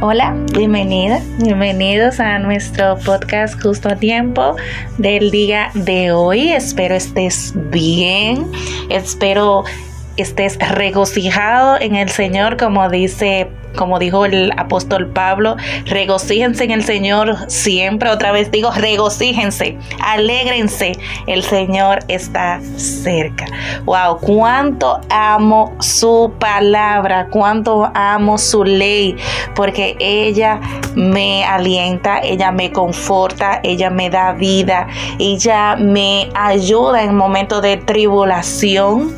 Hola, bienvenida, bienvenidos a nuestro podcast justo a tiempo del día de hoy. Espero estés bien, espero estés regocijado en el Señor, como dice como dijo el apóstol Pablo, regocíjense en el Señor siempre. Otra vez digo, regocíjense, alégrense. El Señor está cerca. Wow, cuánto amo su palabra, cuánto amo su ley, porque ella me alienta, ella me conforta, ella me da vida, ella me ayuda en momentos de tribulación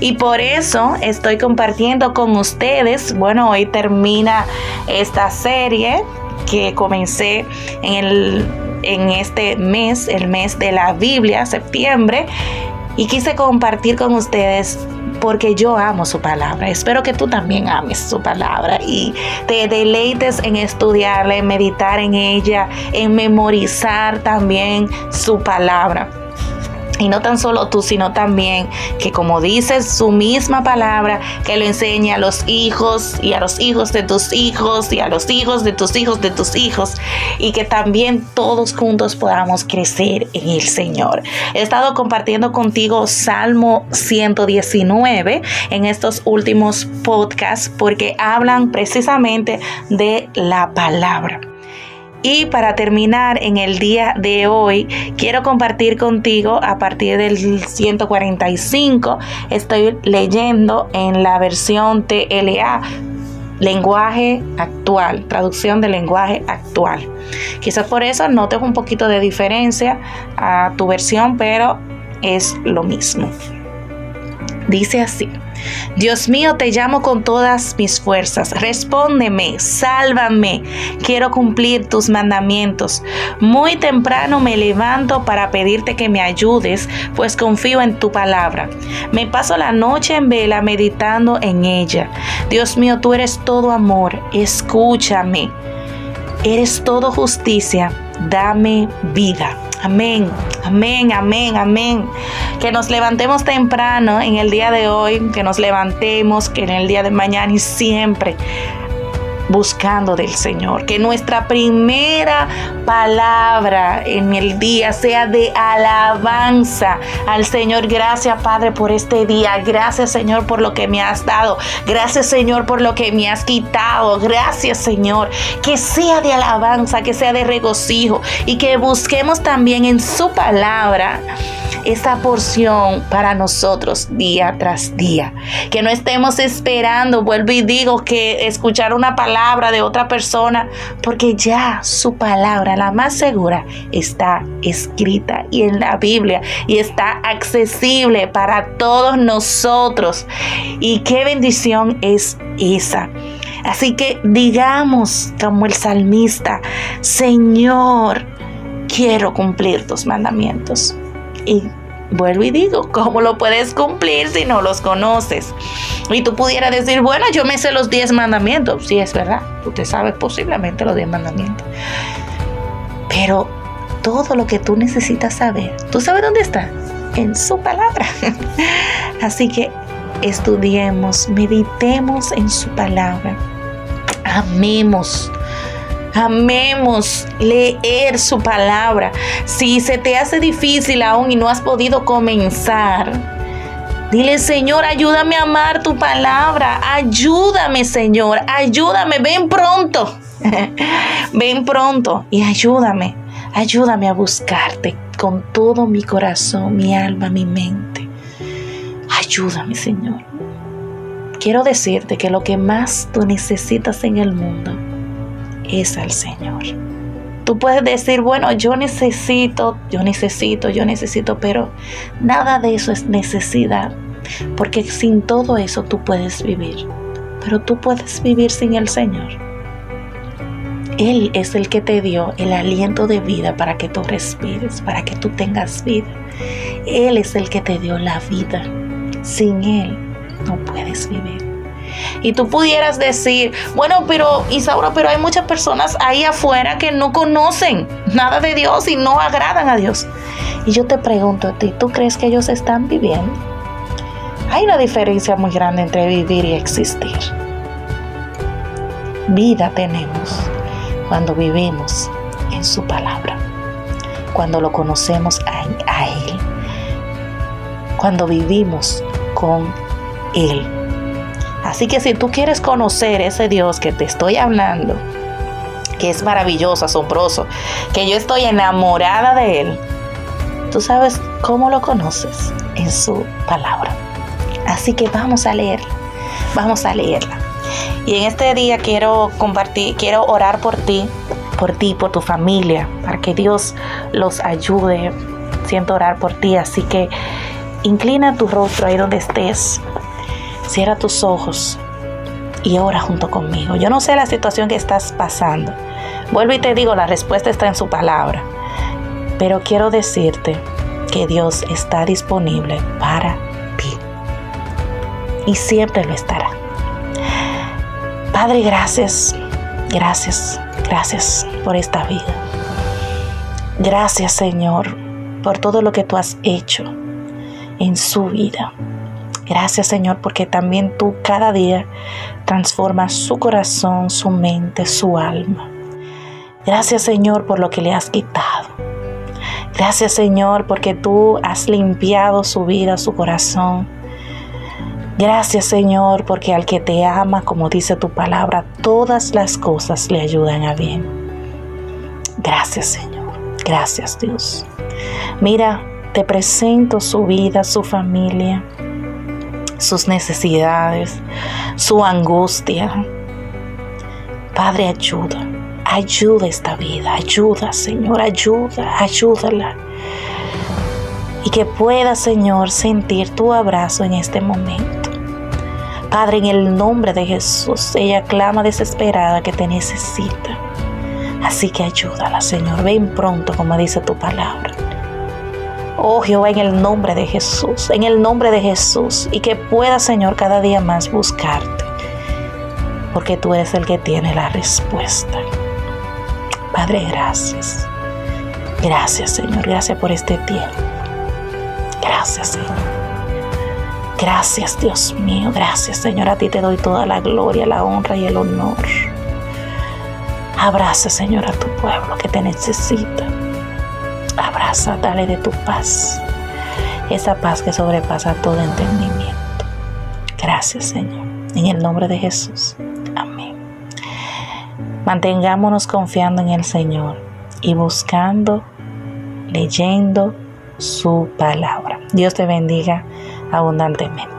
y por eso estoy compartiendo con ustedes, bueno, hoy termina esta serie que comencé en, el, en este mes, el mes de la Biblia, septiembre, y quise compartir con ustedes porque yo amo su palabra. Espero que tú también ames su palabra y te deleites en estudiarla, en meditar en ella, en memorizar también su palabra. Y no tan solo tú, sino también que como dices su misma palabra, que lo enseña a los hijos y a los hijos de tus hijos y a los hijos de tus hijos de tus hijos. Y que también todos juntos podamos crecer en el Señor. He estado compartiendo contigo Salmo 119 en estos últimos podcasts porque hablan precisamente de la palabra. Y para terminar en el día de hoy, quiero compartir contigo a partir del 145, estoy leyendo en la versión TLA, lenguaje actual, traducción de lenguaje actual. Quizás por eso notes un poquito de diferencia a tu versión, pero es lo mismo. Dice así. Dios mío, te llamo con todas mis fuerzas. Respóndeme, sálvame. Quiero cumplir tus mandamientos. Muy temprano me levanto para pedirte que me ayudes, pues confío en tu palabra. Me paso la noche en vela meditando en ella. Dios mío, tú eres todo amor. Escúchame. Eres todo justicia. Dame vida. Amén, amén, amén, amén. Que nos levantemos temprano en el día de hoy, que nos levantemos, que en el día de mañana y siempre buscando del Señor. Que nuestra primera palabra en el día sea de alabanza al Señor. Gracias Padre por este día. Gracias Señor por lo que me has dado. Gracias Señor por lo que me has quitado. Gracias Señor. Que sea de alabanza, que sea de regocijo y que busquemos también en su palabra esa porción para nosotros día tras día. Que no estemos esperando, vuelvo y digo, que escuchar una palabra de otra persona, porque ya su palabra, la más segura, está escrita y en la Biblia y está accesible para todos nosotros. Y qué bendición es esa. Así que digamos como el salmista, Señor, quiero cumplir tus mandamientos. Y vuelvo y digo, ¿cómo lo puedes cumplir si no los conoces? Y tú pudieras decir, bueno, yo me sé los 10 mandamientos. Sí, es verdad, usted sabe posiblemente los 10 mandamientos. Pero todo lo que tú necesitas saber, ¿tú sabes dónde está? En su palabra. Así que estudiemos, meditemos en su palabra. Amemos Amemos leer su palabra. Si se te hace difícil aún y no has podido comenzar, dile Señor, ayúdame a amar tu palabra. Ayúdame Señor, ayúdame. Ven pronto. Ven pronto y ayúdame. Ayúdame a buscarte con todo mi corazón, mi alma, mi mente. Ayúdame Señor. Quiero decirte que lo que más tú necesitas en el mundo es al Señor. Tú puedes decir, bueno, yo necesito, yo necesito, yo necesito, pero nada de eso es necesidad, porque sin todo eso tú puedes vivir, pero tú puedes vivir sin el Señor. Él es el que te dio el aliento de vida para que tú respires, para que tú tengas vida. Él es el que te dio la vida. Sin Él no puedes vivir. Y tú pudieras decir, bueno, pero Isaura, pero hay muchas personas ahí afuera que no conocen nada de Dios y no agradan a Dios. Y yo te pregunto a ti, ¿tú crees que ellos están viviendo? Hay una diferencia muy grande entre vivir y existir. vida tenemos cuando vivimos en su palabra, cuando lo conocemos a, a Él, cuando vivimos con Él. Así que si tú quieres conocer ese Dios que te estoy hablando, que es maravilloso, asombroso, que yo estoy enamorada de Él, tú sabes cómo lo conoces en su palabra. Así que vamos a leerla, vamos a leerla. Y en este día quiero compartir, quiero orar por ti, por ti, por tu familia, para que Dios los ayude. Siento orar por ti, así que inclina tu rostro ahí donde estés. Cierra tus ojos y ora junto conmigo. Yo no sé la situación que estás pasando. Vuelvo y te digo, la respuesta está en su palabra. Pero quiero decirte que Dios está disponible para ti. Y siempre lo estará. Padre, gracias, gracias, gracias por esta vida. Gracias, Señor, por todo lo que tú has hecho en su vida. Gracias Señor porque también tú cada día transformas su corazón, su mente, su alma. Gracias Señor por lo que le has quitado. Gracias Señor porque tú has limpiado su vida, su corazón. Gracias Señor porque al que te ama, como dice tu palabra, todas las cosas le ayudan a bien. Gracias Señor. Gracias Dios. Mira, te presento su vida, su familia sus necesidades, su angustia. Padre, ayuda, ayuda esta vida, ayuda, Señor, ayuda, ayúdala. Y que pueda, Señor, sentir tu abrazo en este momento. Padre, en el nombre de Jesús, ella clama desesperada que te necesita. Así que ayúdala, Señor. Ven pronto, como dice tu palabra. Oh Jehová, en el nombre de Jesús, en el nombre de Jesús, y que pueda, Señor, cada día más buscarte, porque tú eres el que tiene la respuesta. Padre, gracias. Gracias, Señor, gracias por este tiempo. Gracias, Señor. Gracias, Dios mío, gracias, Señor. A ti te doy toda la gloria, la honra y el honor. Abraza, Señor, a tu pueblo que te necesita. Abraza, dale de tu paz. Esa paz que sobrepasa todo entendimiento. Gracias, Señor. En el nombre de Jesús. Amén. Mantengámonos confiando en el Señor y buscando, leyendo su palabra. Dios te bendiga abundantemente.